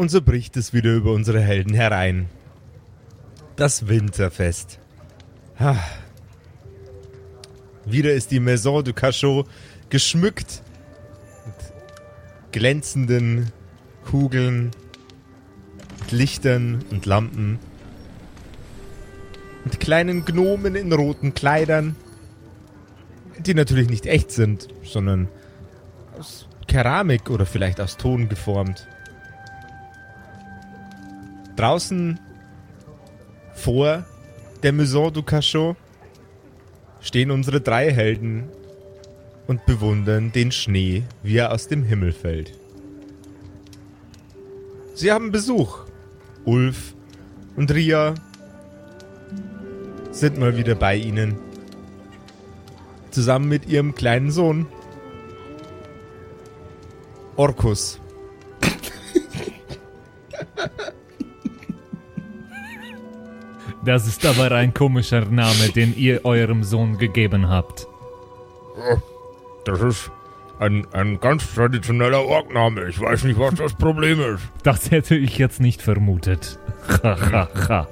Und so bricht es wieder über unsere Helden herein. Das Winterfest. Ah. Wieder ist die Maison du Cachot geschmückt mit glänzenden Kugeln, mit Lichtern und Lampen, mit kleinen Gnomen in roten Kleidern, die natürlich nicht echt sind, sondern aus Keramik oder vielleicht aus Ton geformt. Draußen vor der Maison du Cachot stehen unsere drei Helden und bewundern den Schnee, wie er aus dem Himmel fällt. Sie haben Besuch. Ulf und Ria sind mal wieder bei ihnen. Zusammen mit ihrem kleinen Sohn. Orkus. Das ist aber ein komischer Name, den ihr eurem Sohn gegeben habt. Das ist ein, ein ganz traditioneller Orkname. Ich weiß nicht, was das Problem ist. Das hätte ich jetzt nicht vermutet. Hahaha.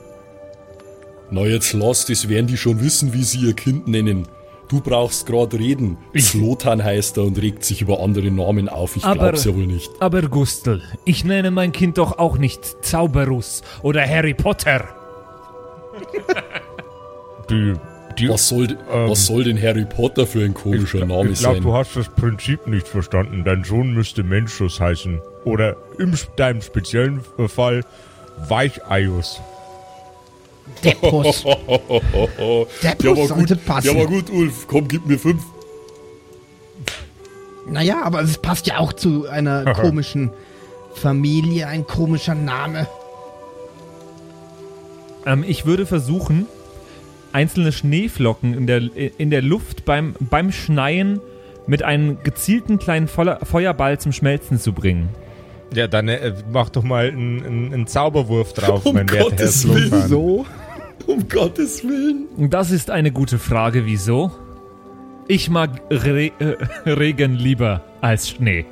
Na jetzt lasst es, werden die schon wissen, wie sie ihr Kind nennen. Du brauchst gerade reden. Slotan heißt er und regt sich über andere Namen auf. Ich Aber- glaub's ja wohl nicht. Aber Gustl, ich nenne mein Kind doch auch nicht Zauberus oder Harry Potter. Die, die, Was soll, Ähm, was soll denn Harry Potter für ein komischer Name ich glaube, sein? du hast das Prinzip nicht verstanden. Dein Sohn müsste Menschus heißen. Oder im deinem speziellen Fall Weicheius. Deppus. ja, Deppus sollte gut. passen. Ja, war gut, Ulf. Komm, gib mir fünf. Naja, aber es passt ja auch zu einer komischen Familie, ein komischer Name. Ähm, ich würde versuchen, einzelne Schneeflocken in der, in der Luft beim, beim Schneien mit einem gezielten kleinen Feuer- Feuerball zum Schmelzen zu bringen. Ja, dann äh, mach doch mal einen, einen, Zauberwurf drauf, Um mein werter Herr Gottes Slotan. Willen. So? Um Gottes Willen. Und Das ist eine gute Frage, wieso? Ich mag Re äh, Regen lieber als Schnee.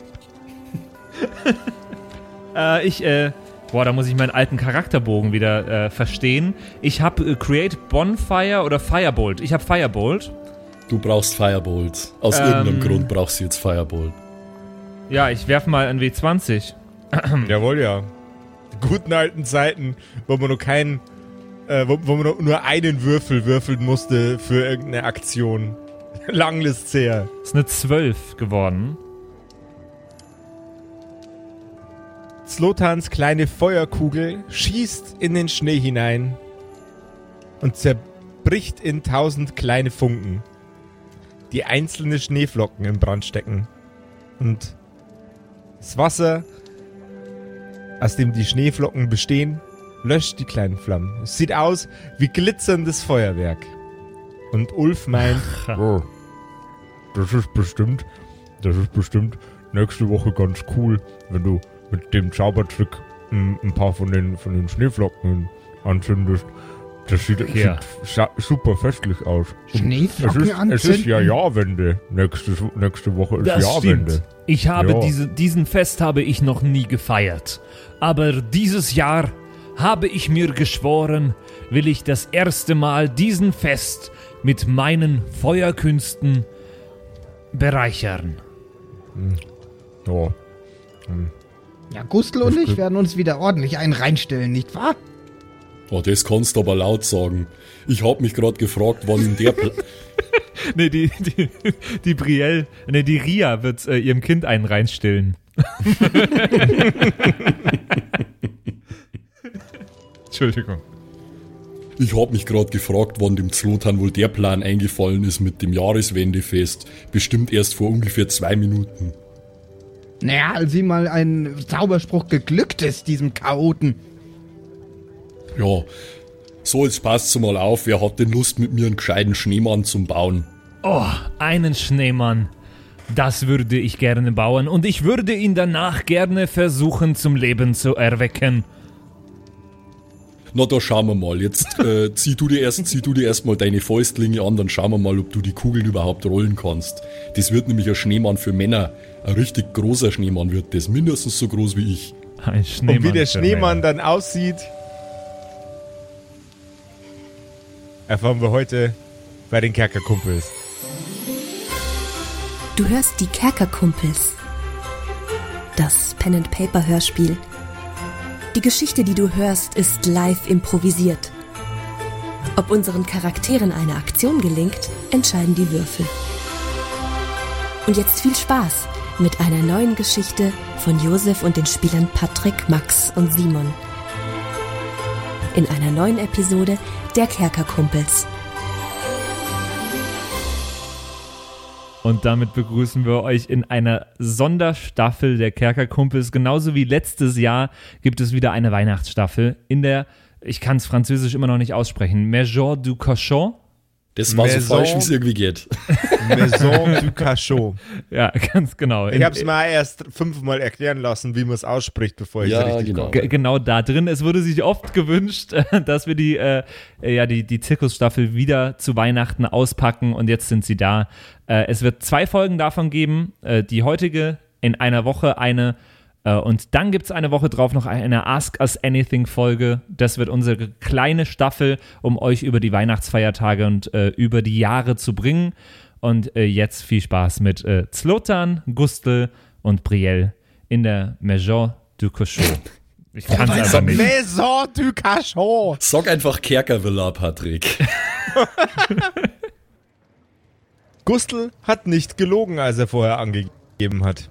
äh, ich, äh, boah, da muss ich meinen alten Charakterbogen wieder äh, verstehen. Ich habe äh, Create Bonfire oder Firebolt. Ich habe Firebolt. Du brauchst Firebolt. Aus Ähm. irgendeinem Grund brauchst du jetzt Firebolt. Ja, ich werfe mal ein W20. Jawohl, ja. Die guten alten Zeiten, wo man nur keinen, äh, wo, wo man nur- nur einen Würfel würfeln musste für irgendeine Aktion. Lang ist's her. Ist eine 12 geworden. Slotans kleine Feuerkugel schießt in den Schnee hinein und zerbricht in tausend kleine Funken, die einzelne Schneeflocken in Brand stecken. Und das Wasser, aus dem die Schneeflocken bestehen, löscht die kleinen Flammen. Es sieht aus wie glitzerndes Feuerwerk. Und Ulf meint, oh, das ist bestimmt, das ist bestimmt nächste Woche ganz cool, wenn du mit dem Zaubertrick ein paar von den, von den Schneeflocken anzündest. Das sieht, sieht super festlich aus. Schneeflocken es ist, es anzünden? ist ja Jahrwende. Nächste, nächste Woche ist Das Jahrwende. stimmt. Ich habe Ja. diese, diesen Fest habe ich noch nie gefeiert. Aber dieses Jahr habe ich mir geschworen, will ich das erste Mal diesen Fest mit meinen Feuerkünsten bereichern. Ja. Ja, Gustl und ich werden uns wieder ordentlich einen reinstellen, nicht wahr? Oh, das kannst du aber laut sagen. Ich hab mich gerade gefragt, wann in der... Pl Nee, die, die, die Brielle, nee, die Ria wird äh, ihrem Kind einen reinstillen. Entschuldigung. Ich hab mich gerade gefragt, wann dem Zlotan wohl der Plan eingefallen ist mit dem Jahreswendefest. Bestimmt erst vor ungefähr zwei Minuten. Naja, als ihm mal ein Zauberspruch geglückt ist, diesem Chaoten. Ja, so jetzt passt's mal auf, wer hat denn Lust mit mir einen gescheiten Schneemann zum Bauen? Oh, einen Schneemann. Das würde ich gerne bauen und ich würde ihn danach gerne versuchen zum Leben zu erwecken. Na, da schauen wir mal. Jetzt äh, zieh du dir erst, zieh du dir erstmal deine Fäustlinge an, dann schauen wir mal, ob du die Kugeln überhaupt rollen kannst. Das wird nämlich ein Schneemann für Männer. Ein richtig großer Schneemann wird das, mindestens so groß wie ich. Ein Schneemann. Und wie der Schneemann Männer. dann aussieht, erfahren wir heute bei den Kerkerkumpels. Du hörst die Kerkerkumpels. Das Pen and Paper Hörspiel. Die Geschichte, die du hörst, ist live improvisiert. Ob unseren Charakteren eine Aktion gelingt, entscheiden die Würfel. Und jetzt viel Spaß mit einer neuen Geschichte von Josef und den Spielern Patrick, Max und Simon. In einer neuen Episode der Kerkerkumpels. Und damit begrüßen wir euch in einer Sonderstaffel der Kerkerkumpels. Genauso wie letztes Jahr gibt es wieder eine Weihnachtsstaffel in der, ich kann es französisch immer noch nicht aussprechen, Major du Cochon. Das war so Maison. falsch, wie es irgendwie geht. Maison du Cachot. Ja, ganz genau. Ich habe es mal erst fünfmal erklären lassen, wie man es ausspricht, bevor ich Ja, richtig genau. genau da drin. Es wurde sich oft gewünscht, dass wir die, äh, ja, die, die Zirkusstaffel wieder zu Weihnachten auspacken und jetzt sind sie da. Äh, es wird zwei Folgen davon geben. Äh, die heutige in einer Woche eine äh, und dann gibt es eine Woche drauf noch eine Ask Us Anything Folge. Das wird unsere kleine Staffel, um euch über die Weihnachtsfeiertage und äh, über die Jahre zu bringen. Und äh, jetzt viel Spaß mit äh, Zlotan, Gustl und Brielle in der Major du Cochon. Ich kann es einfach nicht. Maison du Cachot. Sag einfach Kerkervilla, Patrick. Gustl hat nicht gelogen, als er vorher angegeben hat.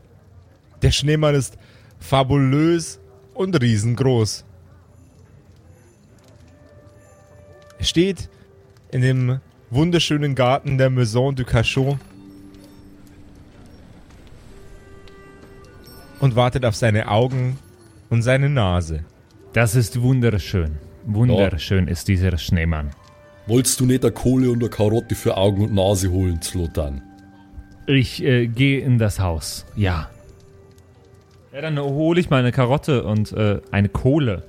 Der Schneemann ist fabulös und riesengroß. Er steht in dem wunderschönen Garten der Maison du Cachot und wartet auf seine Augen und seine Nase. Das ist wunderschön. Wunderschön ist dieser Schneemann. Wolltest du nicht eine Kohle und eine Karotte für Augen und Nase holen, Zlotan? Ich äh, gehe in das Haus. Ja. Ja, dann hole ich mal eine Karotte und äh, eine Kohle.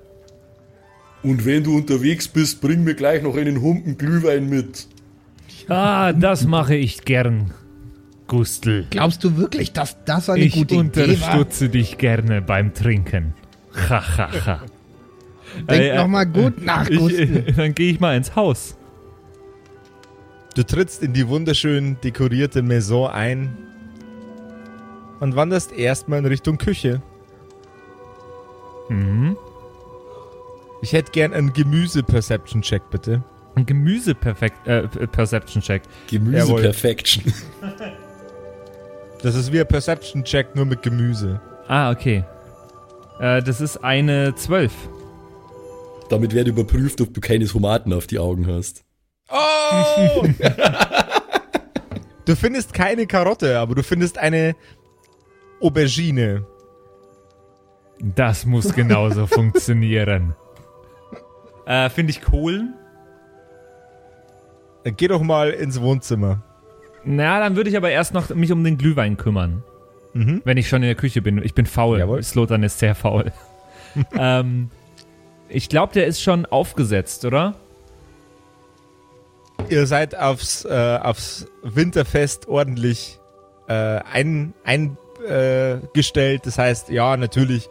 Und wenn du unterwegs bist, bring mir gleich noch einen Humpen Glühwein mit. Ah, das mache ich gern, Gustl. Glaubst du wirklich, dass das eine Ich gute Idee war? unterstütze dich gerne beim Trinken. Ha, ha, ha. Denk Äh, noch mal gut nach, Ich, Gustl. äh, dann gehe ich mal ins Haus. Du trittst in die wunderschön dekorierte Maison ein und wanderst erstmal in Richtung Küche. Mhm. Ich hätte gern einen Gemüse-Perception-Check, bitte. Ein Gemüse-Perception-Check. Gemüse Jawohl. Perfection. Das ist wie ein Perception-Check, nur mit Gemüse. ah, okay. Äh, das ist eine 12. Damit wird überprüft, ob du keine Tomaten auf die Augen hast. Oh! du findest keine Karotte, aber du findest eine Aubergine. Das muss genauso funktionieren. Äh, Finde ich Kohlen? Geh doch mal ins Wohnzimmer. Na, dann würde ich aber erst noch mich um den Glühwein kümmern. Mhm. Wenn ich schon in der Küche bin. Ich bin faul. Jawohl. Slotan ist sehr faul. ähm, ich glaube, der ist schon aufgesetzt, oder? Ihr seid aufs, äh, aufs Winterfest ordentlich äh, ein, eingestellt. das heißt, ja, natürlich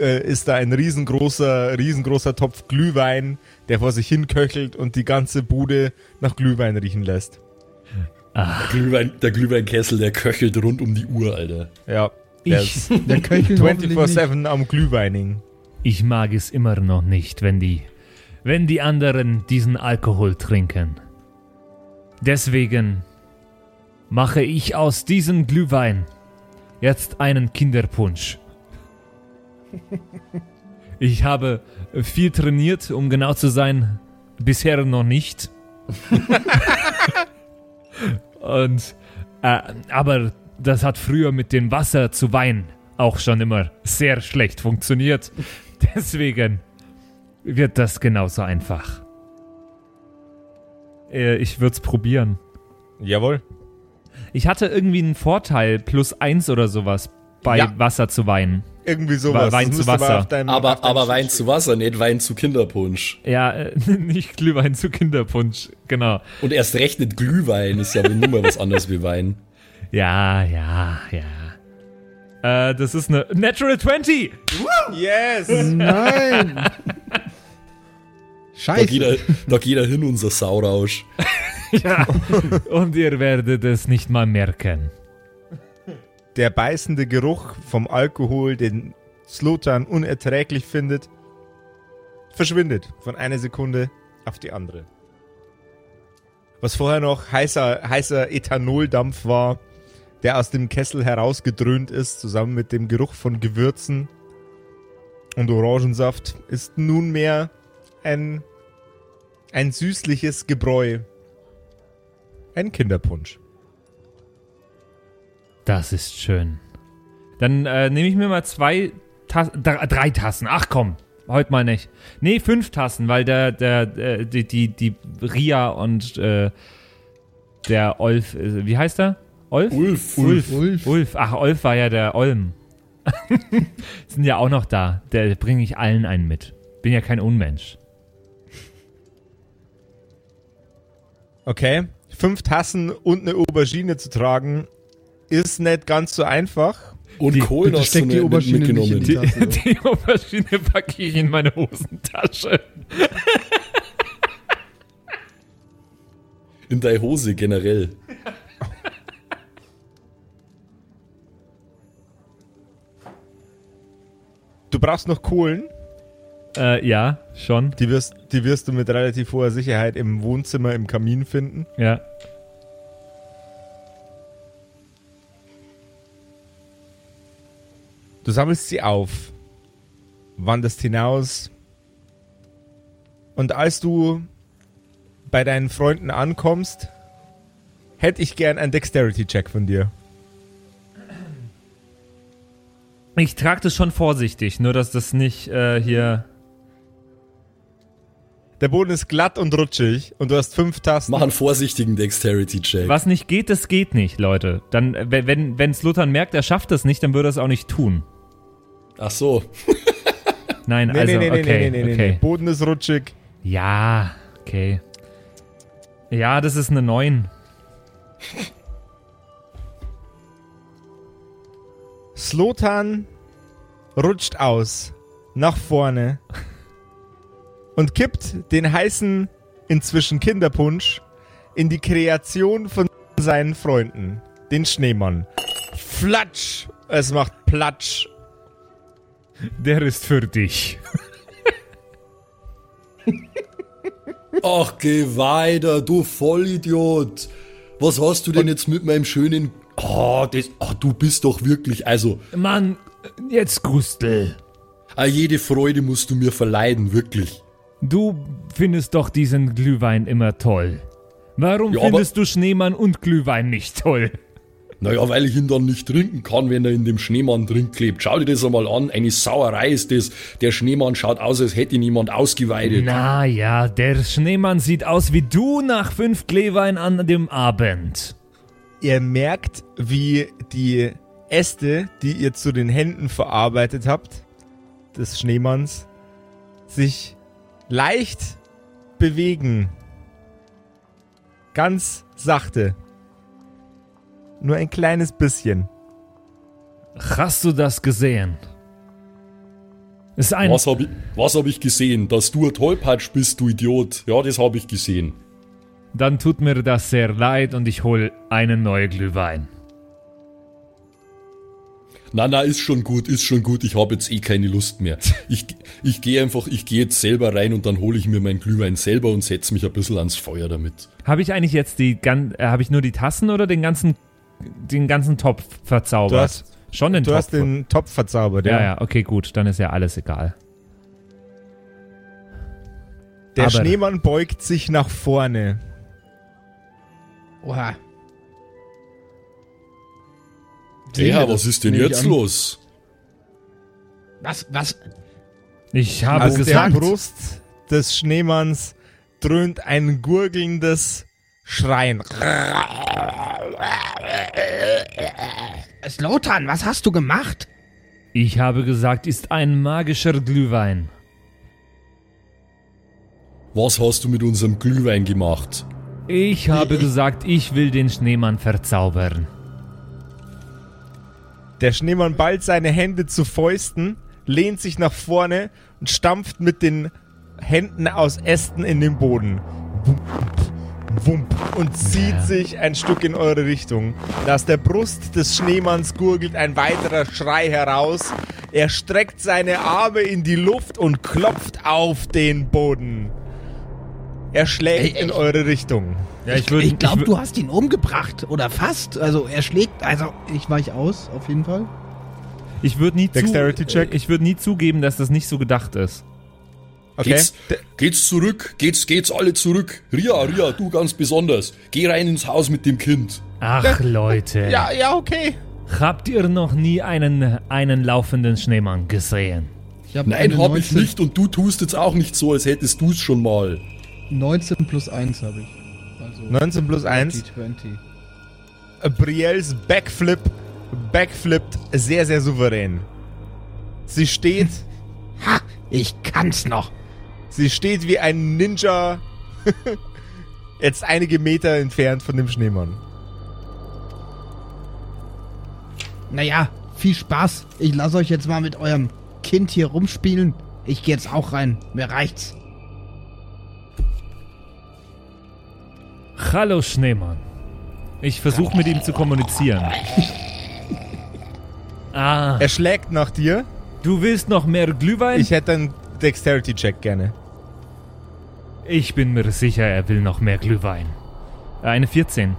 äh, ist da ein riesengroßer, riesengroßer Topf Glühwein, der vor sich hin köchelt und die ganze Bude nach Glühwein riechen lässt. Der, Glühwein, der Glühweinkessel, der köchelt rund um die Uhr, Alter. Ja, der Ich, ist Der Köchel hoffentlich nicht. 24-7 am Glühweining. ich mag es immer noch nicht, wenn die, wenn die anderen diesen Alkohol trinken. Deswegen mache ich aus diesem Glühwein jetzt einen Kinderpunsch. Ich habe viel trainiert, um genau zu sein, bisher noch nicht. Und äh, aber das hat früher mit dem Wasser zu Wein auch schon immer sehr schlecht funktioniert. Deswegen wird das genauso einfach. Äh, ich würde es probieren. Jawohl. Ich hatte irgendwie einen Vorteil, plus eins oder sowas, bei Ja. Wasser zu Wein. Irgendwie sowas. Wein Das zu aber Wasser. auf deinem- Aber, aber Wein zu Wasser, nicht Wein zu Kinderpunsch. Ja, äh, nicht Glühwein zu Kinderpunsch, genau. Und erst recht nicht Glühwein, ist ja nur mal was anderes wie Wein. Ja, ja, ja. Äh, das ist eine Natural 20. Yes! Nein! Scheiße. geht, er, da geht er hin, unser Saurausch. Ja. Und ihr werdet es nicht mal merken. Der beißende Geruch vom Alkohol, den Slotan unerträglich findet, verschwindet von einer Sekunde auf die andere. Was vorher noch heißer, heißer Ethanoldampf war, der aus dem Kessel herausgedröhnt ist, zusammen mit dem Geruch von Gewürzen und Orangensaft, ist nunmehr ein, ein süßliches Gebräu. Ein Kinderpunsch. Das ist schön. Dann äh, nehme ich mir mal zwei Tassen, drei Tassen. Ach komm, heute mal nicht. Nee, fünf Tassen, weil der, der, der die, die, die Ria und äh, der Olf, äh, wie heißt er? Olf? Ulf. Ulf. Ulf. Ulf. Ach, Olf war ja der Olm. Sind ja auch noch da. Der bringe ich allen einen mit. Bin ja kein Unmensch. Okay. Fünf Tassen und eine Aubergine zu tragen, ist nicht ganz so einfach. Und Die- Kohlen hast du die Aubergine nicht in mitgenommen. die Tasse. Die Aubergine packe ich in meine Hosentasche. In deine Hose generell. Du brauchst noch Kohlen. Äh, ja, schon. Die wirst, die wirst du mit relativ hoher Sicherheit im Wohnzimmer im Kamin finden. Ja. Du sammelst sie auf, wanderst hinaus und als du bei deinen Freunden ankommst, hätte ich gern einen Dexterity-Check von dir. Ich trage das schon vorsichtig, nur dass das nicht äh, hier. Der Boden ist glatt und rutschig und du hast fünf Tasten. Mach einen vorsichtigen Dexterity-Check. Was nicht geht, das geht nicht, Leute. Dann, wenn, wenn, wenn Slutan merkt, er schafft das nicht, dann würde er es auch nicht tun. Ach so. Nein, Nee, also, nee, nee, okay, nee, nee, nee, okay. nee. Boden ist rutschig. Ja, okay. Ja, das ist eine 9. Slotan rutscht aus, nach vorne und kippt den heißen, inzwischen Kinderpunsch, in die Kreation von seinen Freunden, den Schneemann. Flatsch! Es macht Platsch. Der ist für dich. Ach, geh weiter, du Vollidiot. Was hast du denn jetzt mit meinem schönen... Oh, das, ach, du bist doch wirklich... Also, Mann, jetzt Gustel. ah, jede Freude musst du mir verleiden, wirklich. Du findest doch diesen Glühwein immer toll. Warum Ja, findest du Schneemann und Glühwein nicht toll? Naja, weil ich ihn dann nicht trinken kann, wenn er in dem Schneemann drin klebt. Schau dir das einmal an. Eine Sauerei ist das. Der Schneemann schaut aus, als hätte ihn jemand ausgeweidet. Na ja, der Schneemann sieht aus wie du nach fünf Glühwein an dem Abend. Ihr merkt, wie die Äste, die ihr zu den Händen verarbeitet habt, des Schneemanns, sich leicht bewegen. Ganz sachte. Nur ein kleines bisschen. Hast du das gesehen? Ist ein Was hab ich, hab ich gesehen? Dass du ein Tollpatsch bist, du Idiot. Ja, das hab ich gesehen. Dann tut mir das sehr leid und ich hol einen neuen Glühwein. Na, na, ist schon gut, ist schon gut. Ich habe jetzt eh keine Lust mehr. Ich, ich gehe einfach, ich gehe jetzt selber rein und dann hole ich mir meinen Glühwein selber und setze mich ein bisschen ans Feuer damit. Habe ich eigentlich jetzt die gan äh, habe ich nur die Tassen oder den ganzen den ganzen Topf verzaubert? Du hast- Schon den Du Topf. hast den Topf verzaubert, ja, ja. ja, okay, gut, dann ist ja alles egal. Der Aber- Schneemann beugt sich nach vorne. Oha. Ja, was ist denn jetzt an. los? Was, was? Ich habe Aus der gesagt, Brust des Schneemanns dröhnt ein gurgelndes Schreien. Slotan, was hast du gemacht? ich habe gesagt, ist ein magischer Glühwein. Was hast du mit unserem Glühwein gemacht? Ich habe gesagt, ich will den Schneemann verzaubern. Der Schneemann ballt seine Hände zu Fäusten, lehnt sich nach vorne und stampft mit den Händen aus Ästen in den Boden. Wump, wump, und zieht sich ein Stück in eure Richtung. Aus der Brust des Schneemanns gurgelt ein weiterer Schrei heraus. Er streckt seine Arme in die Luft und klopft auf den Boden. Er schlägt Ey, in eure Richtung. Ja, ich ich glaube, du hast ihn umgebracht. Oder fast. Also er schlägt. Also ich weich aus, auf jeden Fall. Ich würde nie, zu, Dexterity check. ich würd nie zugeben, dass das nicht so gedacht ist. Okay? Geht's, geht's zurück, geht's, geht's alle zurück. Ria, Ria, du ganz besonders. Geh rein ins Haus mit dem Kind. Ach, Leute. Ja, ja, okay. Habt ihr noch nie einen, einen laufenden Schneemann gesehen? Ich hab Nein, eine hab ich 19 nicht und du tust jetzt auch nicht so, als hättest du's schon mal. 19 plus 1 habe ich. Also 19 plus 1. 20. Brielles Backflip backflippt sehr, sehr souverän. Sie steht, Ha! Ich kann's noch. sie steht wie ein Ninja jetzt einige Meter entfernt von dem Schneemann. Naja, viel Spaß. Ich lasse euch jetzt mal mit eurem Kind hier rumspielen. Ich gehe jetzt auch rein. Mir reicht's. Hallo Schneemann. Ich versuche mit ihm zu kommunizieren. Ah, Er schlägt nach dir. du willst noch mehr Glühwein? Ich hätte einen Dexterity-Check gerne. Ich bin mir sicher, er will noch mehr Glühwein. Eine 14.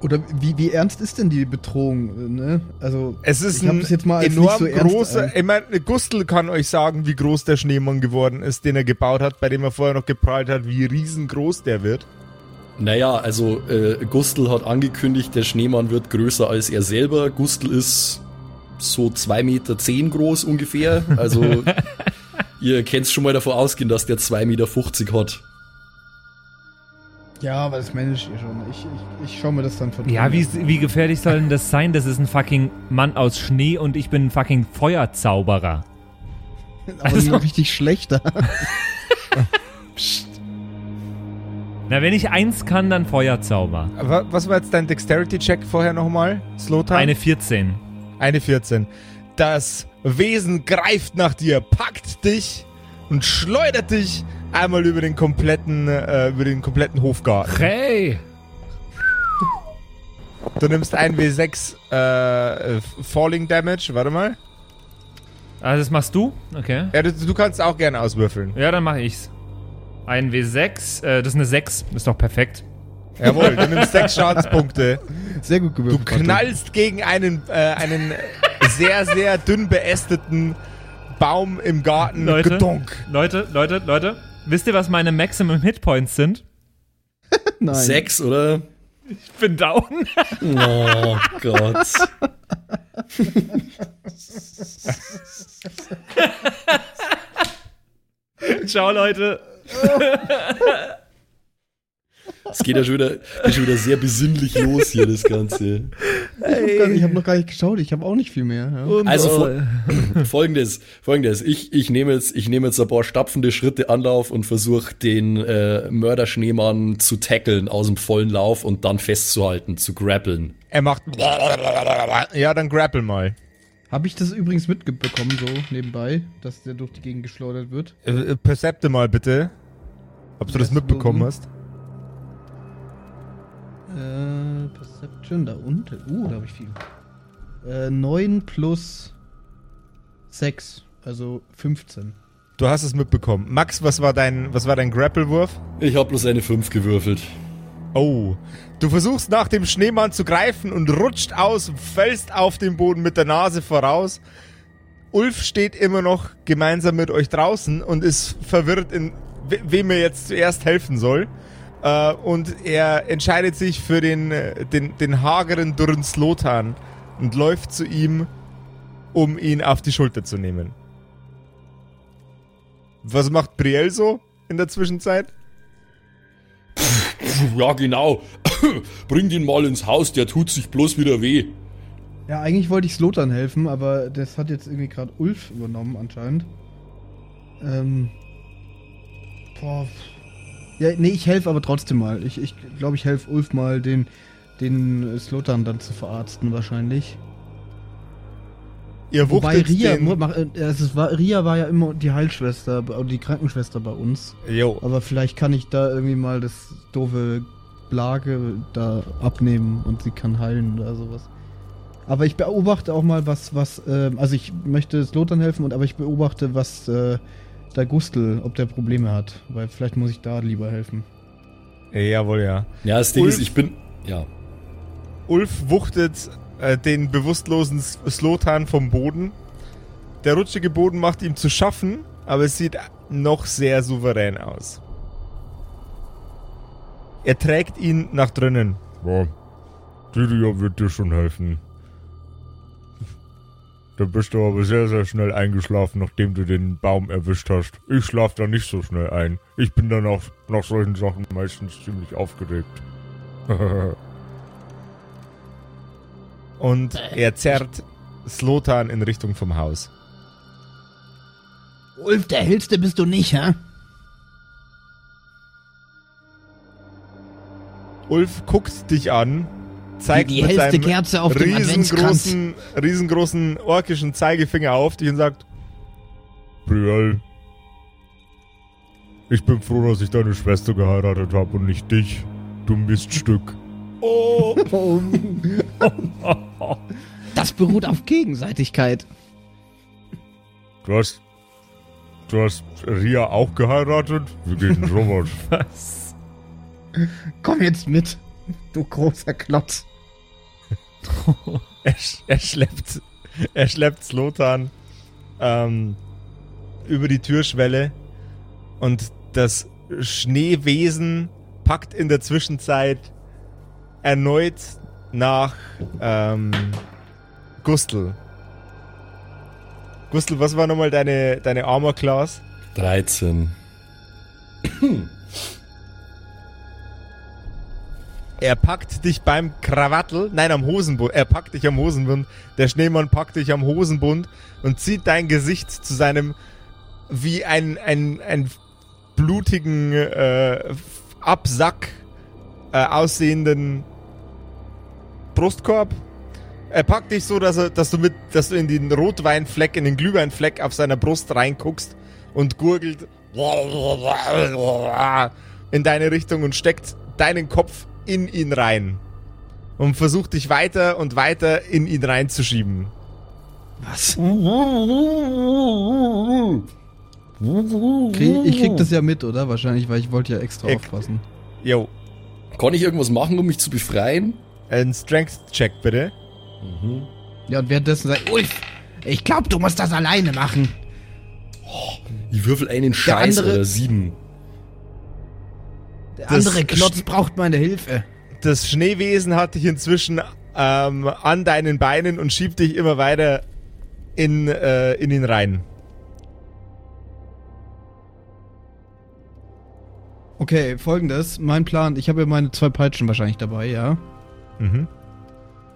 Oder wie, wie ernst ist denn die Bedrohung? Ne? Also Es ist ich ein das jetzt mal als enorm so großer. Ich meine, Gustl kann euch sagen, wie groß der Schneemann geworden ist, den er gebaut hat, bei dem er vorher noch geprahlt hat, wie riesengroß der wird. Naja, also äh, Gustl hat angekündigt, der Schneemann wird größer als er selber. Gustl ist so 2,10 Meter zehn groß ungefähr. Also ihr könnt schon mal davon ausgehen, dass der 2,50 Meter hat. Ja, aber das manage ihr schon. Ich, ich, ich schau mir das dann von Ja, wie, wie gefährlich soll denn das sein? Das ist ein fucking Mann aus Schnee und ich bin ein fucking Feuerzauberer. Aber also- richtig schlechter. Na, wenn ich eins kann, dann Feuerzauber. Aber was war jetzt dein Dexterity-Check vorher nochmal? Slowtime? Eine 14. Eine 14. Das Wesen greift nach dir, packt dich und schleudert dich einmal über den kompletten, äh, über den kompletten Hofgarten. Hey! Du nimmst ein W6 äh, äh, Falling Damage. Warte mal. Ah, das machst du? Okay. Ja, du, du kannst auch gerne auswürfeln. Ja, dann mache ich's. Ein W6, äh, das ist eine 6. Ist doch perfekt. Jawohl, du nimmst sechs Schadenspunkte. Sehr gut Du gewürfelt. Patrick. knallst gegen einen, äh, einen sehr, sehr dünn beästeten Baum im Garten. Leute. Gedonk. Leute, Leute, Leute. Wisst ihr, was meine Maximum Hitpoints sind? Nein. Sechs, oder? Ich bin down. Oh Gott. Ciao, Leute. Es geht ja schon wieder, geht schon wieder sehr besinnlich los hier, das Ganze. Ich habe hab noch gar nicht geschaut. Ich habe auch nicht viel mehr. Ja. Also fol- folgendes, folgendes. Ich, ich nehme jetzt, ich nehme jetzt ein paar stapfende Schritte Anlauf und versuche den äh, Mörderschneemann zu tackeln aus dem vollen Lauf und dann festzuhalten, zu grappeln. Er macht. Ja, dann grapple mal. Habe ich das übrigens mitbekommen, so nebenbei, dass der durch die Gegend geschleudert wird? Äh, äh, Percepte mal bitte. Ob du das mitbekommen hast. Äh, Perception, da unten. Uh, da habe ich viel. Äh, 9 plus 6, also 15. Du hast es mitbekommen. Max, was war dein, was war dein Grapple-Wurf? Ich habe bloß eine 5 gewürfelt. Oh. Du versuchst nach dem Schneemann zu greifen und rutscht aus, fällst auf den Boden mit der Nase voraus. Ulf steht immer noch gemeinsam mit euch draußen und ist verwirrt, in wem er jetzt zuerst helfen soll. Äh, und er entscheidet sich für den, äh, den, den hageren Durren Slotan und läuft zu ihm, um ihn auf die Schulter zu nehmen. Was macht Brielle so in der Zwischenzeit? Ja, genau. Bring den mal ins Haus, der tut sich bloß wieder weh. Ja, eigentlich wollte ich Slotan helfen, aber das hat jetzt irgendwie gerade Ulf übernommen anscheinend. Ähm. Boah. Ja, nee, ich helfe aber trotzdem mal. Ich glaube, ich, glaub, ich helfe Ulf mal, den, den äh, Slotan dann zu verarzten wahrscheinlich. Ihr Wobei Ria, äh, es war, Ria war ja immer die Heilschwester, oder die Krankenschwester bei uns. Jo. Aber vielleicht kann ich da irgendwie mal das doofe Blage da abnehmen und sie kann heilen oder sowas. Aber ich beobachte auch mal, was, was, ähm, also ich möchte Slotan helfen, und aber ich beobachte, was äh, der Gustel, ob der Probleme hat. Weil vielleicht muss ich da lieber helfen. Jawohl, ja. Ja, das Ding Ulf- ist, ich bin. Ja. Ulf wuchtet äh, den bewusstlosen S- Slotan vom Boden. Der rutschige Boden macht ihm zu schaffen, aber es sieht noch sehr souverän aus. Er trägt ihn nach drinnen. Ja, Didia wird dir schon helfen. Da bist du aber sehr, sehr schnell eingeschlafen, nachdem du den Baum erwischt hast. Ich schlaf da nicht so schnell ein. Ich bin dann auch nach solchen Sachen meistens ziemlich aufgeregt. Und er zerrt Slotan in Richtung vom Haus. Ulf, der hellste bist du nicht, hä? Ulf guckt dich an, zeigt Die mit hellste seinem Kerze auf riesengroßen, riesengroßen orkischen Zeigefinger auf dich und sagt, Brielle, ich bin froh, dass ich deine Schwester geheiratet habe und nicht dich, du Miststück. Oh, Das beruht auf Gegenseitigkeit. du hast, du hast Ria auch geheiratet? Wie geht denn sowas? Was? Komm jetzt mit, du großer Klotz. er, er schleppt, er schleppt Slotan ähm, über die Türschwelle und das Schneewesen packt in der Zwischenzeit erneut nach ähm, Gustl. Gustl, was war nochmal deine, deine Armor Class? 13. Er packt dich beim Krawattel, nein, am Hosenbund. Er packt dich am Hosenbund. Der Schneemann packt dich am Hosenbund und zieht dein Gesicht zu seinem wie ein, ein, ein blutigen äh, Absack äh, aussehenden Brustkorb. Er packt dich so, dass, er, dass du mit, dass du in den Rotweinfleck, in den Glühweinfleck auf seiner Brust reinguckst und gurgelt in deine Richtung und steckt deinen Kopf in ihn rein. Und versucht dich weiter und weiter in ihn reinzuschieben. Was? Krieg, ich krieg das ja mit, oder? Wahrscheinlich, weil ich wollte ja extra Ich- aufpassen. Yo, Kann ich irgendwas machen, um mich zu befreien? ein Strength-Check bitte. Ja, und währenddessen sagt, Ulf, ich glaub, du musst das alleine machen. Ich würfel einen Scheiß andere- oder sieben. Der Das andere Klotz sch- braucht meine Hilfe. Das Schneewesen hat dich inzwischen ähm, an deinen Beinen und schiebt dich immer weiter in, äh, in ihn rein. Okay, folgendes. Mein Plan, ich habe ja meine zwei Peitschen wahrscheinlich dabei, ja. Mhm.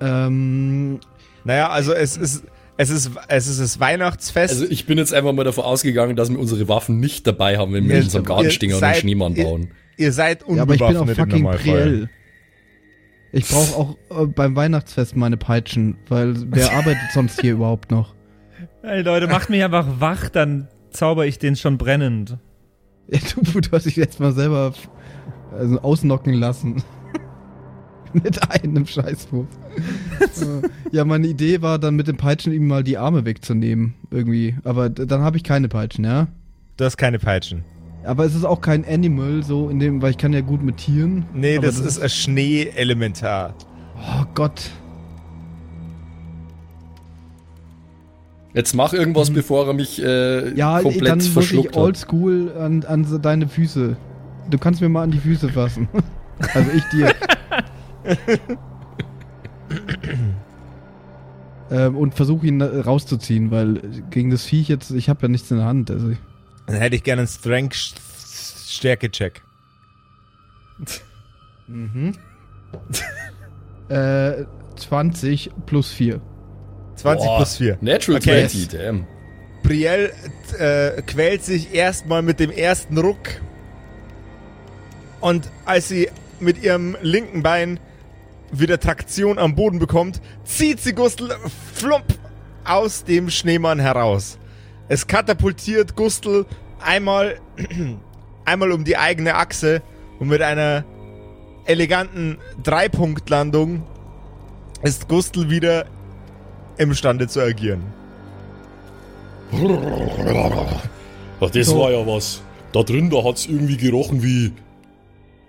Ähm, Naja, also es ist, es ist, es ist das Weihnachtsfest. Also ich bin jetzt einfach mal davon ausgegangen, dass wir unsere Waffen nicht dabei haben, wenn wir in unserem Garten stehen und einen Schneemann bauen. Ihr seid ja, aber ich bin auch unbewaffnet fucking. Priell. Ich brauche auch äh, beim Weihnachtsfest meine Peitschen, weil wer arbeitet sonst hier überhaupt noch? Hey Leute, macht mich einfach wach, dann zauber ich den schon brennend. Ja, du, du hast dich jetzt mal selber also ausnocken lassen. mit einem Scheißwurf. Äh, ja, meine Idee war dann mit den Peitschen ihm mal die Arme wegzunehmen, irgendwie. Aber dann habe ich keine Peitschen, ja? Du hast keine Peitschen. Aber es ist auch kein Animal, so in dem, weil ich kann ja gut mit Tieren. Nee, aber das, ist ein Schneeelementar. Oh Gott. Jetzt mach irgendwas, bevor er mich äh, Mhm. Ja, komplett dann verschluckt ich oldschool an, an deine Füße. Du kannst mir mal an die Füße fassen. also ich dir. ähm, und versuche ihn äh, rauszuziehen, weil gegen das Viech jetzt, ich habe ja nichts in der Hand. Also Dann hätte ich gerne einen Strength-Stärke-Check. äh, 20 plus 4. 20 Boah, plus 4. Natural Okay. 20, damn. Brielle äh, quält sich erstmal mit dem ersten Ruck. Und als sie mit ihrem linken Bein wieder Traktion am Boden bekommt, zieht sie Gustl flump aus dem Schneemann heraus. Es katapultiert Gustl einmal, einmal um die eigene Achse und mit einer eleganten Dreipunktlandung ist Gustl wieder imstande zu agieren. Ach, das So. war ja was. Da drin, da hat's irgendwie gerochen wie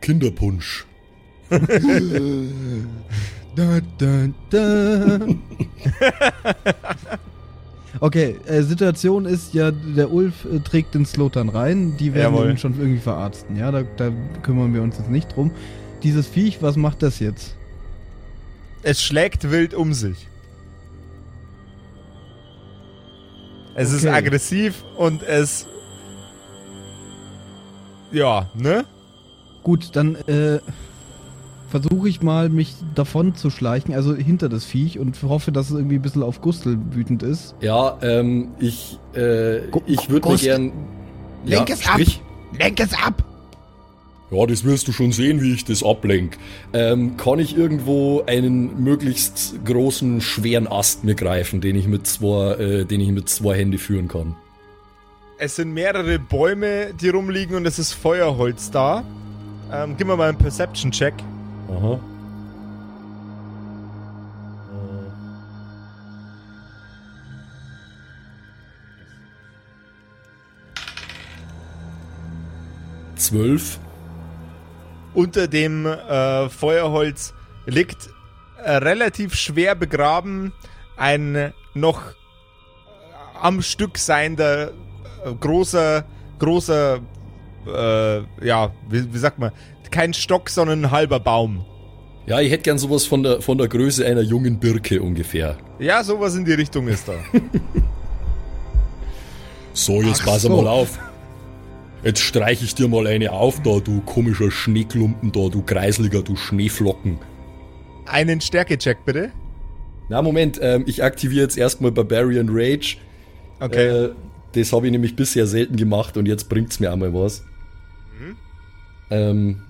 Kinderpunsch. Da, da, da. okay, äh, Situation ist ja, der Ulf äh, trägt den Slotan rein. Die werden Jawohl. ihn schon irgendwie verarzten. Ja, da, da kümmern wir uns jetzt nicht drum. Dieses Viech, was macht das jetzt? Es schlägt wild um sich. Es ist Okay. aggressiv und es. Ja, ne? Gut, dann äh, versuche ich mal, mich davon zu schleichen, also hinter das Viech und hoffe, dass es irgendwie ein bisschen auf Gustel wütend ist. Ja, ähm, ich, äh, ich würde mir gern. Lenk ja, es ab! sprich. Lenk es ab! Ja, das wirst du schon sehen, wie ich das ablenk. Ähm, kann ich irgendwo einen möglichst großen, schweren Ast mir greifen, den ich mit zwei, äh, den ich mit zwei Hände führen kann? Es sind mehrere Bäume, die rumliegen und es ist Feuerholz da. Ähm, gib mir mal einen Perception-Check. Aha. Zwölf. Unter dem äh, Feuerholz liegt äh, relativ schwer begraben ein noch äh, am Stück seiender äh, großer, großer, äh, ja, wie, wie sagt man, kein Stock, sondern ein halber Baum. Ja, ich hätte gern sowas von der, von der Größe einer jungen Birke ungefähr. Ja, sowas in die Richtung ist da. So, jetzt Ach pass so. mal auf. Jetzt streich ich dir mal eine auf, da, du komischer Schneeklumpen, da, du Kreisliger, du Schneeflocken. Einen Stärke-Check bitte. Na, Moment, ähm, ich aktiviere jetzt erstmal Barbarian Rage. Okay. Äh, das habe ich nämlich bisher selten gemacht und jetzt bringt's mir einmal was. Ähm,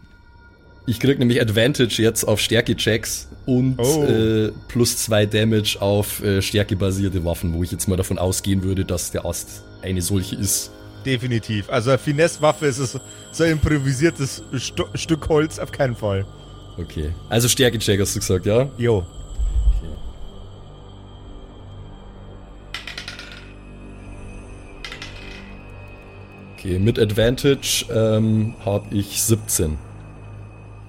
ich krieg nämlich Advantage jetzt auf Stärke-Checks und Oh. äh, plus zwei Damage auf äh, stärkebasierte Waffen, wo ich jetzt mal davon ausgehen würde, dass der Ast eine solche ist. Definitiv. Also eine Finesse-Waffe ist es so ein improvisiertes Stu Stück Holz auf keinen Fall. Okay. Also Stärke-Check hast du gesagt, ja? Jo. Okay, mit Advantage ähm, habe ich 17.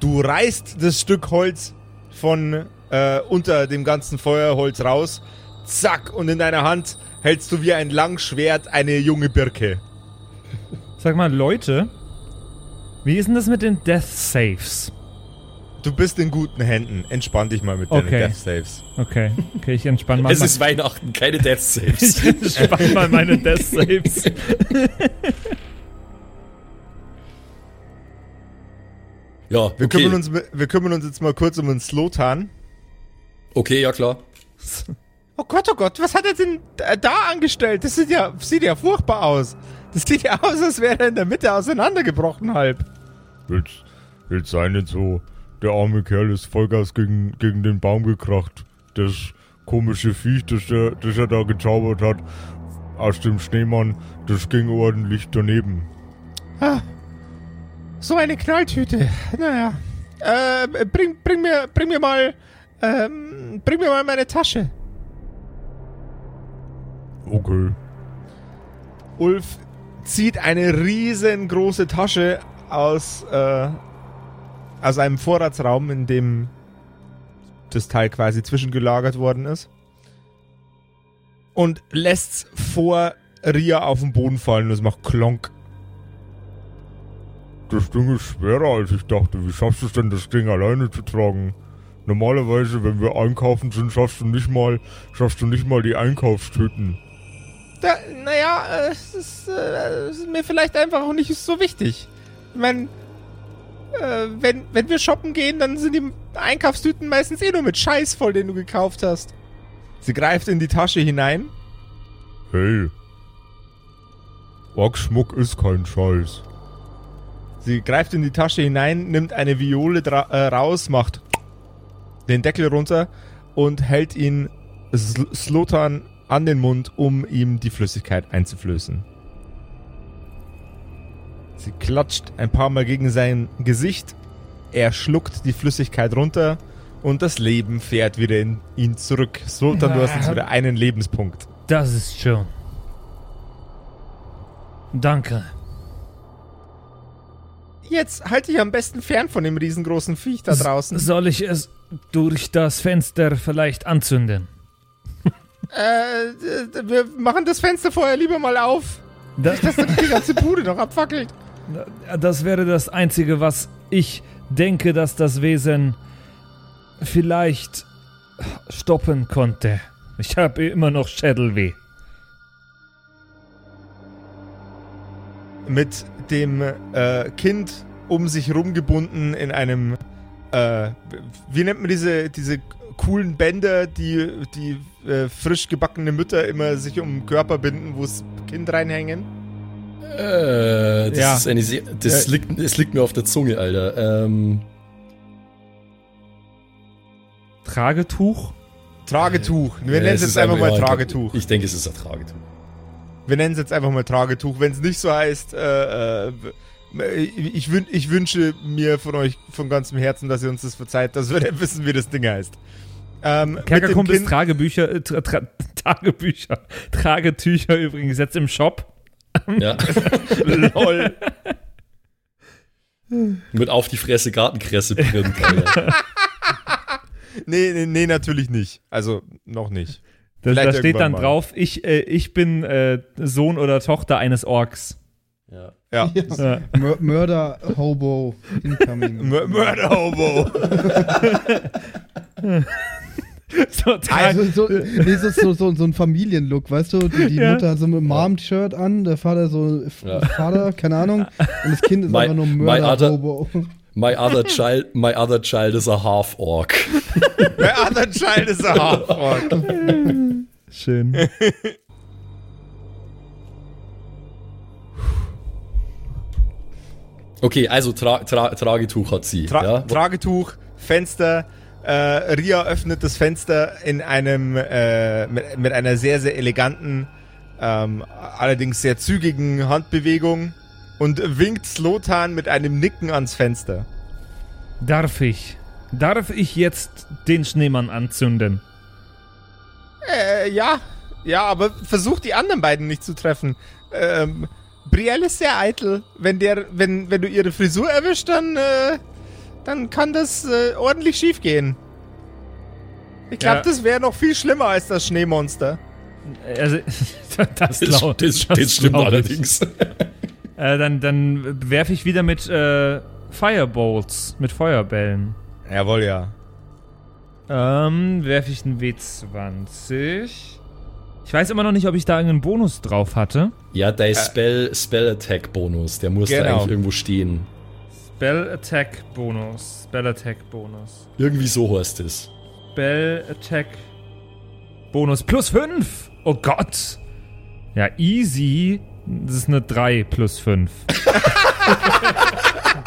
Du reißt das Stück Holz von äh, unter dem ganzen Feuerholz raus. Zack, und in deiner Hand hältst du wie ein Langschwert eine junge Birke. Sag mal, Leute, wie ist denn das mit den Death Saves? Du bist in guten Händen. Entspann dich mal mit deinen Okay. Death Saves. Okay, okay, ich entspanne mal, Es ist Weihnachten, keine Death Saves. ich entspann mal meine Death Saves. ja, Wir, okay. kümmern uns, wir kümmern uns jetzt mal kurz um den Slotan. Okay, ja klar. Oh Gott, oh Gott, was hat er denn da angestellt? Das sieht ja, sieht ja furchtbar aus. Das sieht ja aus, als wäre er in der Mitte auseinandergebrochen halb. Jetzt, jetzt sei nicht so. Der arme Kerl ist Vollgas gegen, gegen den Baum gekracht. Das komische Viech, das er, das er da gezaubert hat, aus dem Schneemann, das ging ordentlich daneben. Ah, so eine Knalltüte. Naja. Äh, bring, bring mir, bring mir mal, ähm, bring mir mal meine Tasche. Okay. Ulf zieht eine riesengroße Tasche aus, äh, aus einem Vorratsraum, in dem das Teil quasi zwischengelagert worden ist. Und lässt's vor Ria auf den Boden fallen und es macht Klonk. Das Ding ist schwerer als ich dachte. Wie schaffst du es denn, das Ding alleine zu tragen? Normalerweise, wenn wir einkaufen sind, schaffst du nicht mal, schaffst du nicht mal die Einkaufstüten. Da, naja, äh, es ist, äh, ist mir vielleicht einfach auch nicht so wichtig. Ich mein, äh, wenn, wenn wir shoppen gehen, dann sind die Einkaufstüten meistens eh nur mit Scheiß voll, den du gekauft hast. Sie greift in die Tasche hinein. Hey. Orkschmuck ist kein Scheiß. Sie greift in die Tasche hinein, nimmt eine Viole äh, raus, macht den Deckel runter und hält ihn Sl Slotan an den Mund, um ihm die Flüssigkeit einzuflößen. Sie klatscht ein paar Mal gegen sein Gesicht. Er schluckt die Flüssigkeit runter und das Leben fährt wieder in ihn zurück. Sultan, du hast jetzt wieder einen Lebenspunkt. Das ist schön. Danke. Jetzt halte ich am besten fern von dem riesengroßen Viech da draußen. Soll ich es durch das Fenster vielleicht anzünden? Äh, wir machen das Fenster vorher lieber mal auf. Das, Dass dann die ganze Bude noch abfackelt. das wäre das Einzige, was ich denke, dass das Wesen vielleicht stoppen konnte. Ich habe immer noch Schädelweh. Mit dem äh, Kind um sich rumgebunden in einem, äh, wie nennt man diese, diese coolen Bänder, die, die äh, frisch gebackene Mütter immer sich um den Körper binden, wo das Kind reinhängen? Äh, das Ja. ist eine sehr, das, Ja. liegt, das liegt mir auf der Zunge, Alter. Ähm, Tragetuch? Tragetuch. Wir äh, nennen es jetzt einfach mal ja, ich glaub- Tragetuch. Ich denke, es ist ein Tragetuch. Wir nennen es jetzt einfach mal Tragetuch. Wenn es nicht so heißt, äh, äh, ich, wün ich wünsche mir von euch von ganzem Herzen, dass ihr uns das verzeiht, dass wir dann wissen, wie das Ding heißt. Ähm, Kerkerkumpels Tragebücher, äh, tra tra Tagebücher, Tragetücher übrigens jetzt im Shop. Ja. Lol. Mit auf die Fresse Gartenkresse Print, Alter. Nee, nee, nee, natürlich nicht. Also, noch nicht. Da, Vielleicht da steht dann mal. drauf, ich, äh, ich bin äh, Sohn oder Tochter eines Orks. Ja. Ja. Ja. Mör Mörder Hobo incoming. M Murder Hobo. So, Also so, nee, so, so, so, so ein Familienlook, weißt du? Die, die Ja. Mutter hat so ein Mom-Shirt an, der Vater so. Vater, keine Ahnung, und das Kind ist My- einfach nur other- Hobo. My other child, my other child is a half orc. My other child is a half orc. Schön. Okay, also Tra Tra Tragetuch hat sie. Tra ja? Tragetuch, Fenster. Äh, Ria öffnet das Fenster in einem äh, mit, mit einer sehr, sehr eleganten, ähm, allerdings sehr zügigen Handbewegung und winkt Slotan mit einem Nicken ans Fenster. Darf ich? Darf ich jetzt den Schneemann anzünden? Äh, ja. Ja, aber versuch die anderen beiden nicht zu treffen. Ähm, Brielle ist sehr eitel. Wenn der, wenn, wenn du ihre Frisur erwischt, dann, äh, dann kann das äh, ordentlich schief gehen. Ich glaube, Ja. das wäre noch viel schlimmer als das Schneemonster. Also, das, Das, glaub- das, das, stimmt glaub ich. allerdings. Äh, dann dann werfe ich wieder mit äh, Firebolts, mit Feuerbällen. Jawohl, ja. Ähm, werfe ich einen W20. Ich weiß immer noch nicht, ob ich da irgendeinen Bonus drauf hatte. Ja, der Spell, Spell Attack Bonus, der muss da Genau. eigentlich irgendwo stehen. Spell Attack Bonus. Spell Attack Bonus. Irgendwie so heißt es. Spell Attack Bonus plus 5. Oh Gott. Ja, easy. Das ist eine 3 plus 5.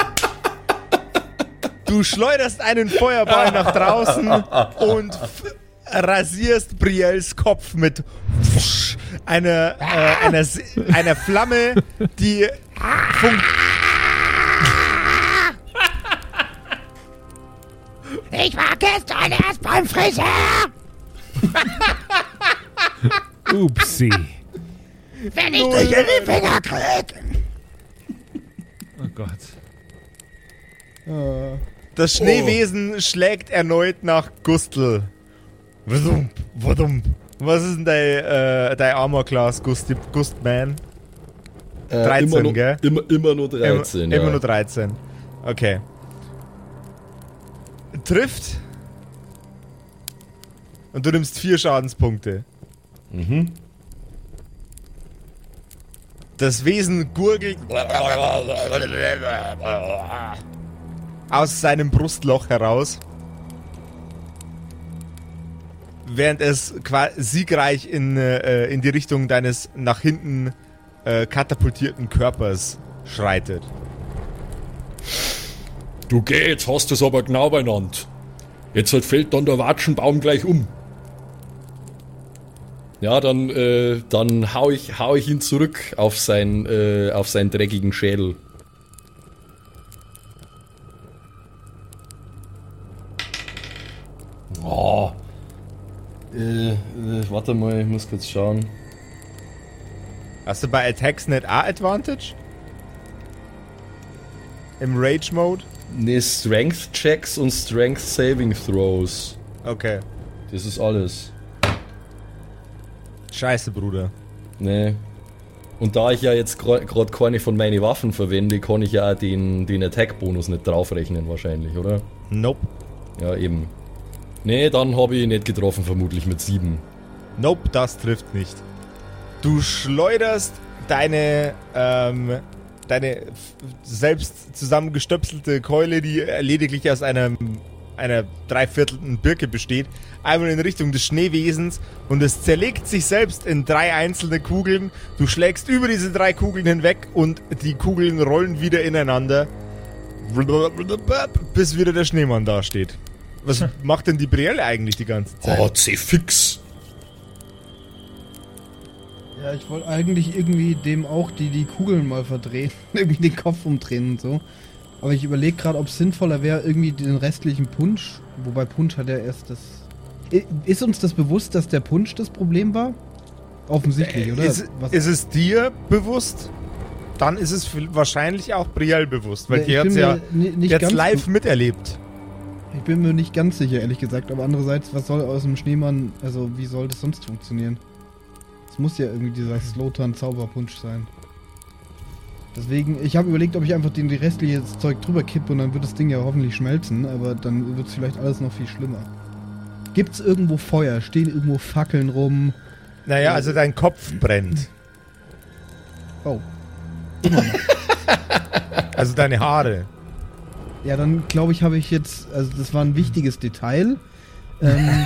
Du schleuderst einen Feuerball nach draußen und rasierst Brielles Kopf mit einer, äh, einer, einer Flamme, die funkt. Ich war gestern erst beim Friseur. Upsi. Wenn ich dich in die Finger krieg. Oh Gott. Äh, Das Schneewesen schlägt erneut nach Gustl. Was ist denn dein, äh, dein Armor Class, Gust, Gustman? Äh, 13, immer nur, gell? Immer, immer nur 13, immer, ja. immer nur 13. Okay. Trifft. Und du nimmst vier Schadenspunkte. Mhm. Das Wesen gurgelt aus seinem Brustloch heraus, während es siegreich in, äh, in die Richtung deines nach hinten äh, katapultierten Körpers schreitet. Du geh, jetzt hast es aber genau benannt. Jetzt halt fällt dann der Watschenbaum gleich um. Ja, dann, äh, dann hau ich, hau ich ihn zurück auf, sein, äh, auf seinen dreckigen Schädel. Oh. Äh, äh, warte mal, ich muss kurz schauen. Hast du bei Attacks nicht A-Advantage? Im Rage-Mode? Ne, Strength Checks und Strength Saving Throws. Okay. Das ist alles. Scheiße, Bruder. Ne. Und da ich ja jetzt gerade keine von meinen Waffen verwende, kann ich ja den, den Attack-Bonus nicht draufrechnen wahrscheinlich, oder? Nope. Ja, eben. Ne, dann habe ich nicht getroffen, vermutlich mit 7. Nope, das trifft nicht. Du schleuderst deine, ähm, deine selbst zusammengestöpselte Keule, die lediglich aus einer, einer dreiviertelten Birke besteht, einmal in Richtung des Schneewesens und es zerlegt sich selbst in drei einzelne Kugeln. Du schlägst über diese drei Kugeln hinweg und die Kugeln rollen wieder ineinander, bis wieder der Schneemann dasteht. Was macht denn die Brielle eigentlich die ganze Zeit? Oh, C-Fix. Ja, ich wollte eigentlich irgendwie dem auch die, die Kugeln mal verdrehen. irgendwie den Kopf umdrehen und so. Aber ich überlege gerade, ob es sinnvoller wäre, irgendwie den restlichen Punsch. Wobei Punsch hat ja erst das. Ist uns das bewusst, dass der Punsch das Problem war? Offensichtlich, oder? Äh, Ist, Was- ist es dir bewusst? Dann ist es wahrscheinlich auch Brielle bewusst, weil Ja, die hat es ja jetzt ganz live miterlebt. Ich bin mir nicht ganz sicher, ehrlich gesagt. Aber andererseits, was soll aus dem Schneemann, also wie soll das sonst funktionieren? Es muss ja irgendwie dieser Slotan-Zauberpunsch sein. Deswegen, ich habe überlegt, ob ich einfach den die restliche Zeug drüber kippe und dann wird das Ding ja hoffentlich schmelzen, aber dann wird es vielleicht alles noch viel schlimmer. Gibt's irgendwo Feuer? Stehen irgendwo Fackeln rum? Naja, also dein Kopf brennt. Oh. Also deine Haare. Ja, dann glaube ich, habe ich jetzt, also das war ein wichtiges Detail, ähm,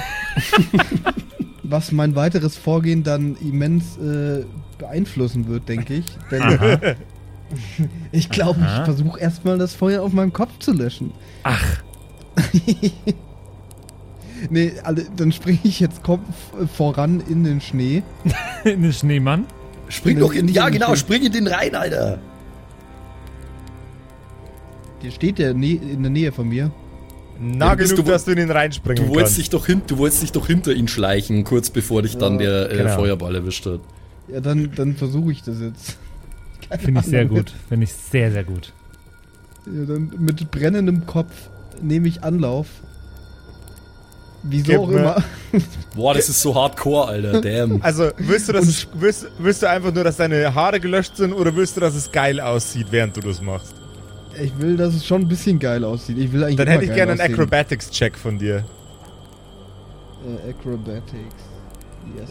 was mein weiteres Vorgehen dann immens äh, beeinflussen wird, denke ich. Denn ich glaube, ich versuche erstmal das Feuer auf meinem Kopf zu löschen. Ach, Nee, alle, dann springe ich jetzt Kopf voran in den Schnee. in den Schneemann. Spring In doch den- in, ja in den genau, Schnee. spring in den rein, Alter. Der steht der ne in der Nähe von mir. Na Ja, genug, du- dass du in ihn reinspringen Du wolltest, kannst. dich doch hin, du wolltest dich doch hinter ihn schleichen, kurz bevor dich dann der äh, genau. Feuerball erwischt hat. Ja, dann, dann versuche ich das jetzt. Keine Finde ich sehr gut. Finde ich sehr, sehr gut. Ja, dann mit brennendem Kopf nehme ich Anlauf. Wieso Gib auch mir- immer. Boah, das ist so hardcore, Alter. Damn. Also, willst du, dass es, willst, willst du einfach nur, dass deine Haare gelöscht sind oder willst du, dass es geil aussieht, während du das machst? Ich will, dass es schon ein bisschen geil aussieht. Ich will eigentlich Dann hätte ich gerne einen. Acrobatics-Check von dir. Äh, Acrobatics. Yes.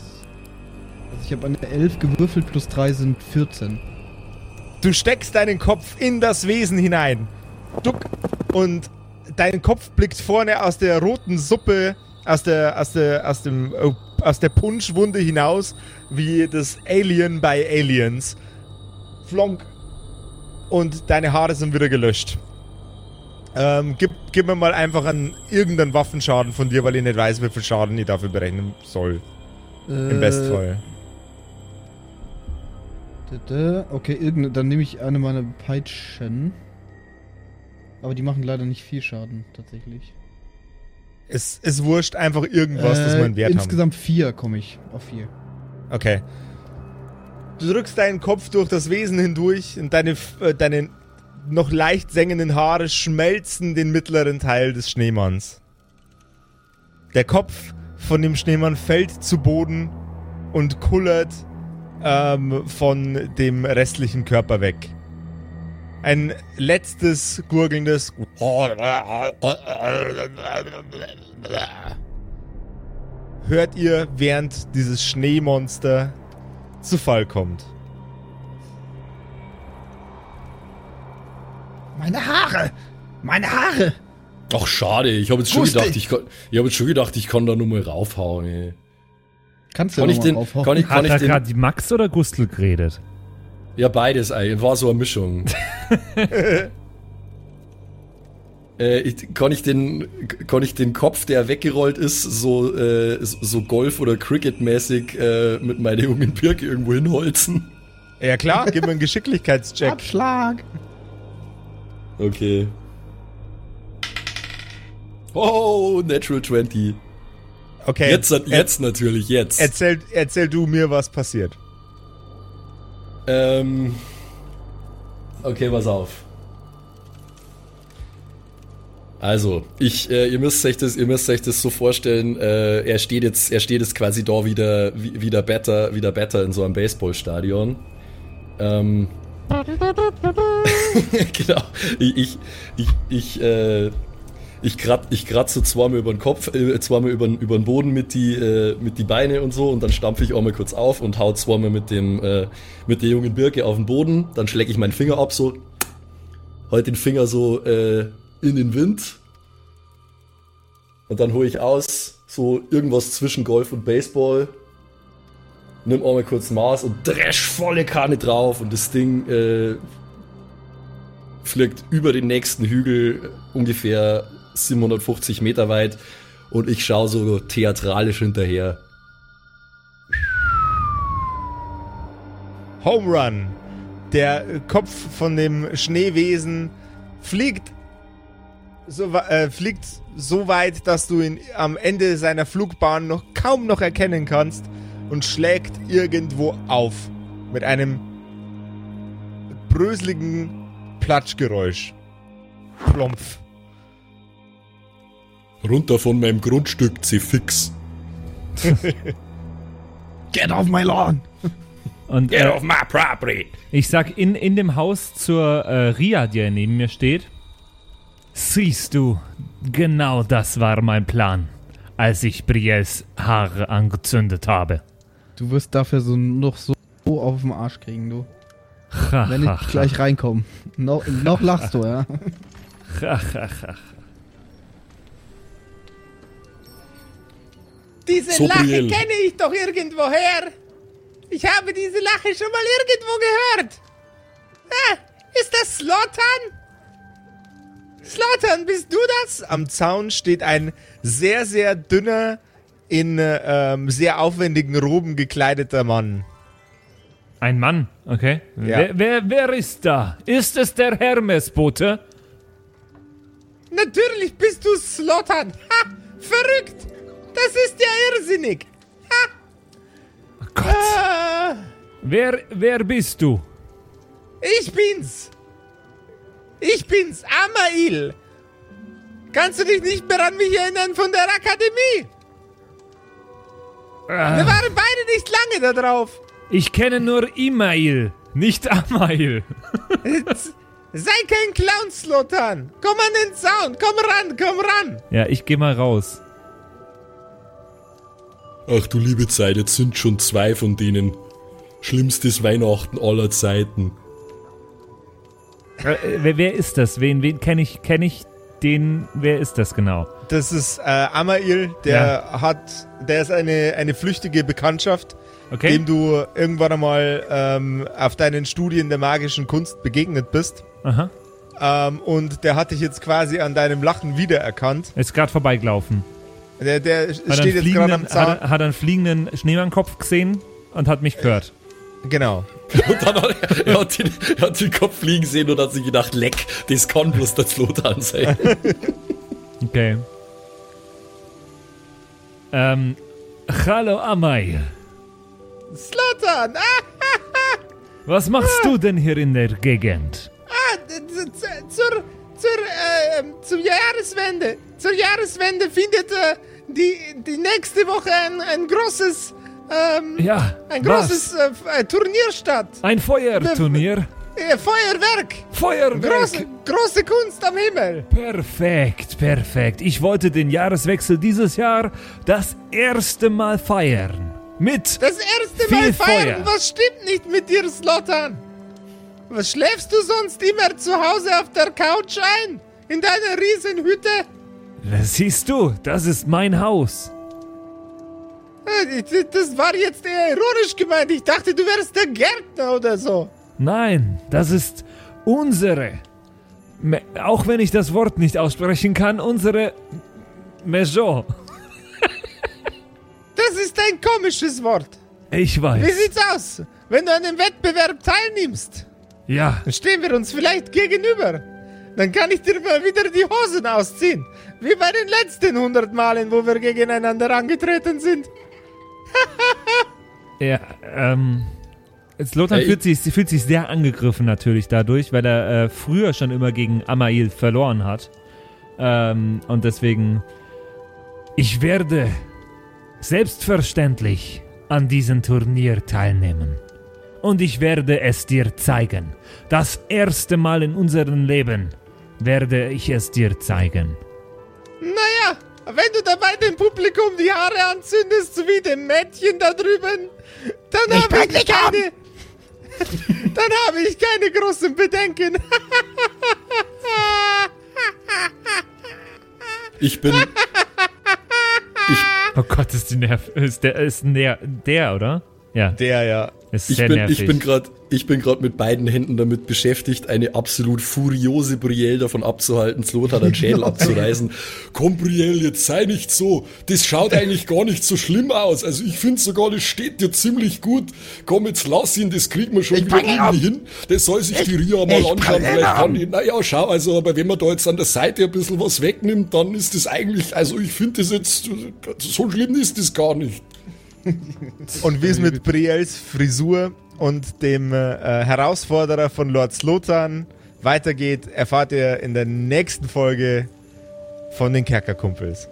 Also ich habe eine 11 gewürfelt plus 3 sind 14. Du steckst deinen Kopf in das Wesen hinein. Duck. Und dein Kopf blickt vorne aus der roten Suppe, aus der, aus der, aus dem, oh, aus der Punschwunde hinaus, wie das Alien bei Aliens. Flonk. Und deine Haare sind wieder gelöscht. Ähm, gib, gib mir mal einfach einen, irgendeinen Waffenschaden von dir, weil ich nicht weiß, wie viel Schaden ich dafür berechnen soll. Äh, Im Bestfall. Okay, irgende, dann nehme ich eine meiner Peitschen. Aber die machen leider nicht viel Schaden, tatsächlich. Es ist wurscht, einfach irgendwas, das Äh, man Wert haben. Insgesamt 4 komme ich auf 4. Okay. Du drückst deinen Kopf durch das Wesen hindurch und deine, äh, deine noch leicht sengenden Haare schmelzen den mittleren Teil des Schneemanns. Der Kopf von dem Schneemann fällt zu Boden und kullert ähm, von dem restlichen Körper weg. Ein letztes gurgelndes hört ihr, während dieses Schneemonster zu Fall kommt. Meine Haare! Meine Haare! Ach, schade. Ich habe jetzt schon Gustig. gedacht, ich kann, ich habe jetzt schon gedacht, ich kann da nur mal raufhauen. Ey. Kannst du Kann ja ich den, mal aufhauen. kann ich, kann Hat ich da den, gerade die Max oder Gustl geredet? ja beides, ey. War so eine Mischung. Äh, ich, kann, ich den, kann ich den Kopf, der weggerollt ist, so, äh, so Golf- oder Cricket-mäßig äh, mit meiner jungen Birke irgendwo hinholzen? Ja klar, gib mir einen Geschicklichkeitscheck. Abschlag. Okay. Oh, Natural 20. Okay. Jetzt, jetzt natürlich, jetzt. Erzähl, erzähl du mir, was passiert. Ähm. Okay, pass auf. Also, ich, äh, ihr müsst euch das, ihr müsst euch das so vorstellen. Äh, er steht jetzt, er steht jetzt quasi da wieder, wie, wieder better, wieder better in so einem Baseballstadion. Ähm. genau. Ich, ich, ich, ich, äh, ich krat, ich kratze zweimal über den Kopf, äh, zweimal über, über den Boden mit die, äh, mit die Beine und so und dann stampfe ich auch mal kurz auf und hau zweimal mit dem, äh, mit der jungen Birke auf den Boden, dann schläge ich meinen Finger ab, so, halt den Finger so, äh, in den Wind und dann hole ich aus, so irgendwas zwischen Golf und Baseball, nimm auch mal kurz Maß und dresch volle Kanne drauf und das Ding, äh, fliegt über den nächsten Hügel ungefähr 750 Meter weit und ich schaue so theatralisch hinterher. Home Run. Der Kopf von dem Schneewesen fliegt so, äh, fliegt so weit, dass du ihn am Ende seiner Flugbahn noch kaum noch erkennen kannst und schlägt irgendwo auf mit einem bröseligen Platschgeräusch. Plumpf. Runter von meinem Grundstück, C-Fix. Get off my lawn. Und Get äh, off my property! ich sag in, in dem Haus zur äh, Ria, die neben mir steht. Siehst du, genau das war mein Plan, als ich Briels Haare angezündet habe. Du wirst dafür so noch so auf den Arsch kriegen, du. Ha, Wenn ha, ich gleich reinkomme. No, noch lachst du, ja. ha, ha, ha. Diese So, Lache Brielle. kenne ich doch irgendwoher. Ich habe diese Lache schon mal irgendwo gehört. Ah, ist das Slotan? Slotan, bist du das? Am Zaun steht ein sehr, sehr dünner, in ähm, sehr aufwendigen Roben gekleideter Mann. Ein Mann, okay. Ja. Wer, wer, wer ist da? Ist es der Hermesbote? Natürlich bist du Slotan. Ha, verrückt. Das ist ja irrsinnig. Oh Gott. Ah, Wer, wer bist du? ich bin's. Ich bin's, Amail. Kannst du dich nicht mehr an mich erinnern von der Akademie? Wir Ah, waren beide nicht lange da drauf. ich kenne nur Imail, nicht Amail. Sei kein Clown, Slotan. Komm an den Zaun. Komm ran, komm ran. Ja, ich geh mal raus. Ach du liebe Zeit, jetzt sind schon zwei von denen. Schlimmstes Weihnachten aller Zeiten. Äh, wer, wer ist das? Wen, wen kenne ich? Kenne ich den? Wer ist das genau? Das ist äh, Amail, der hat, der ist eine, eine flüchtige Bekanntschaft, Okay. dem du irgendwann einmal ähm, auf deinen Studien der magischen Kunst begegnet bist. Aha. Ähm, und der hat dich jetzt quasi an deinem Lachen wiedererkannt. Ist gerade vorbeigelaufen. Der, der steht jetzt gerade am Zaun. hat, hat einen fliegenden Schneemannkopf gesehen und hat mich gehört. Genau. Und dann hat er, er, hat den, er hat den Kopf fliegen sehen und hat sich gedacht, leck, das kann bloß der Slotan sein. Okay. Ähm, hallo Amai. Slotan! Was machst du denn hier in der Gegend? ah, zur, zur, äh, zur Jahreswende. Zur Jahreswende findet äh, die, die nächste Woche ein, ein großes, ähm, Ja, ein großes äh, Turnier statt. Ein Feuerturnier? Äh, Feuerwerk. Feuerwerk! Große, große Kunst am Himmel. Perfekt, perfekt. Ich wollte den Jahreswechsel dieses Jahr das erste Mal feiern. Mit Das erste Viel Mal feiern. Feuer. Was stimmt nicht mit dir, Slotan? Was schläfst du sonst immer zu Hause auf der Couch ein? In deiner Riesenhütte? Das siehst du, das ist mein Haus. Äh, Das war jetzt eher ironisch gemeint. Ich dachte, du wärst der Gärtner oder so. Nein, das ist unsere auch wenn ich das Wort nicht aussprechen kann, unsere Maison. Das ist ein komisches Wort. Ich Wie weiß. sieht's aus? Wenn du an dem Wettbewerb teilnimmst, Ja, dann stehen wir uns vielleicht gegenüber. Dann kann ich dir mal wieder die Hosen ausziehen. Wie bei den letzten 100 Malen, wo wir gegeneinander angetreten sind. ja, ähm. Slotan Ey. fühlt sich, fühlt sich sehr angegriffen natürlich dadurch, weil er äh, früher schon immer gegen Amail verloren hat. Ähm, und deswegen. Ich werde selbstverständlich an diesem Turnier teilnehmen. Und ich werde es dir zeigen. Das erste Mal in unserem Leben werde ich es dir zeigen. Naja, wenn du dabei dem Publikum die Haare anzündest, so wie dem Mädchen da drüben, dann habe ich um. keine... dann habe ich keine großen Bedenken. Ich bin. Oh Gott, ist die Nerv. Ist der, ist der, der, oder? Ja, Der ja. Ist Ich sehr bin, nervig. ich bin gerade ich bin gerade mit beiden Händen damit beschäftigt, eine absolut furiose Brielle davon abzuhalten, Slotan den Schädel abzureißen. Komm, Brielle, jetzt sei nicht so. Das schaut eigentlich gar nicht so schlimm aus. Also ich finde sogar, das steht dir ziemlich gut. Komm, jetzt lass ihn, das kriegen wir schon Ich wieder irgendwie hin. Das soll sich die Ria mal ich anschauen. Vielleicht kann die, naja, schau, also, aber wenn man da jetzt an der Seite ein bisschen was wegnimmt, dann ist das eigentlich, also ich finde das jetzt, so schlimm ist das gar nicht. Und wie es mit Brielles Frisur und dem äh, Herausforderer von Lord Slotan weitergeht, erfahrt ihr in der nächsten Folge von den Kerkerkumpels.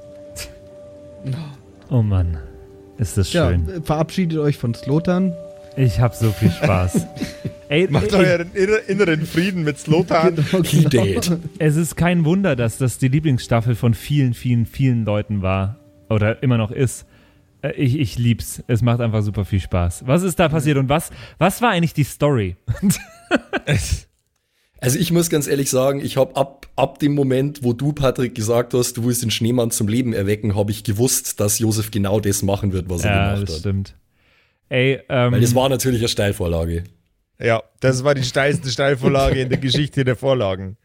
Oh Mann, ist das Ja, schön. äh, verabschiedet euch von Slotan. Ich hab so viel Spaß. ey, Macht ey, euren inner- inneren Frieden mit Slotan. He dead. es ist kein Wunder, dass das die Lieblingsstaffel von vielen, vielen, vielen Leuten war. Oder immer noch ist. Äh, Ich, ich lieb's. Es macht einfach super viel Spaß. Was ist da passiert und was, was war eigentlich die Story? Also ich muss ganz ehrlich sagen, ich habe ab, ab dem Moment, wo du, Patrick, gesagt hast, du willst den Schneemann zum Leben erwecken, habe ich gewusst, dass Josef genau das machen wird, was er ja, gemacht das hat. stimmt. Ey, ähm, Weil das war natürlich eine Steilvorlage. Ja, das war die steilste Steilvorlage in der Geschichte der Vorlagen.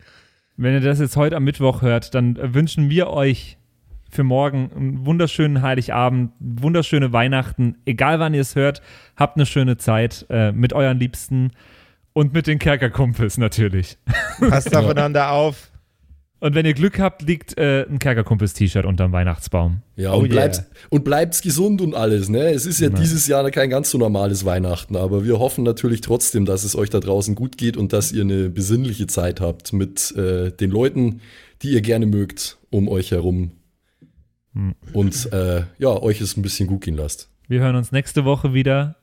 wenn ihr das jetzt heute am Mittwoch hört, dann wünschen wir euch für morgen einen wunderschönen Heiligabend, wunderschöne Weihnachten. Egal wann ihr es hört, habt eine schöne Zeit äh, mit euren Liebsten und mit den Kerkerkumpels natürlich. Passt aufeinander auf. Und wenn ihr Glück habt, liegt äh, ein Kerkerkumpels-T-Shirt unterm Weihnachtsbaum. Ja, Oh und, yeah. bleibt, und bleibt's gesund und alles, ne? Es ist ja Genau. dieses Jahr kein ganz so normales Weihnachten, aber wir hoffen natürlich trotzdem, dass es euch da draußen gut geht und dass ihr eine besinnliche Zeit habt mit äh, den Leuten, die ihr gerne mögt, um euch herum. Hm. Und äh, ja, euch es ein bisschen gut gehen lasst. Wir hören uns nächste Woche wieder.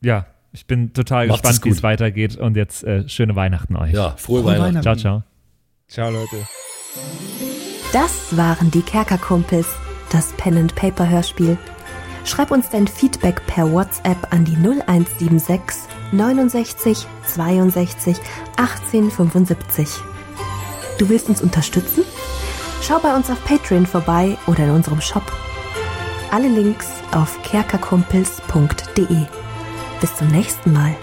Ja, ich bin total Macht's gespannt, wie es weitergeht. Und jetzt äh, schöne Weihnachten euch. Ja, frohe, Frohe Weihnachten. Ciao, ciao. Ciao, Leute. Das waren die Kerkerkumpels, das Pen and Paper Hörspiel. Schreib uns dein Feedback per WhatsApp an die 0176 69 62 18 75. Du willst uns unterstützen? Schau bei uns auf Patreon vorbei oder in unserem Shop. Alle Links auf kerkerkumpels.de. Bis zum nächsten Mal.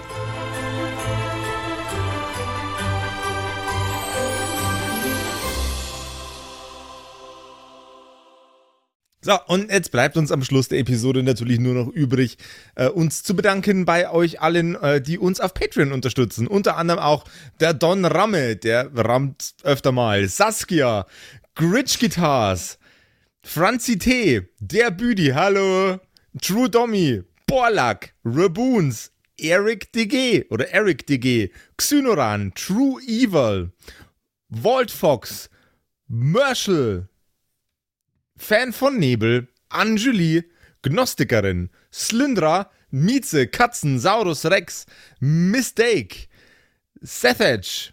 So, und jetzt bleibt uns am Schluss der Episode natürlich nur noch übrig, äh, uns zu bedanken bei euch allen, äh, die uns auf Patreon unterstützen. Unter anderem auch der Don Ramme, der rammt öfter mal, Saskia, Gritch Guitars, Franzi T, der Büdi, hallo, True Dommy, Borlak, Raboons, Eric DG oder Eric DG, Xynoran, True Evil, Walt Fox, Merschel, Fan von Nebel, Anjuli, Gnostikerin, Slyndra, Mieze, Katzen, Saurus Rex, Mistake, Sethage,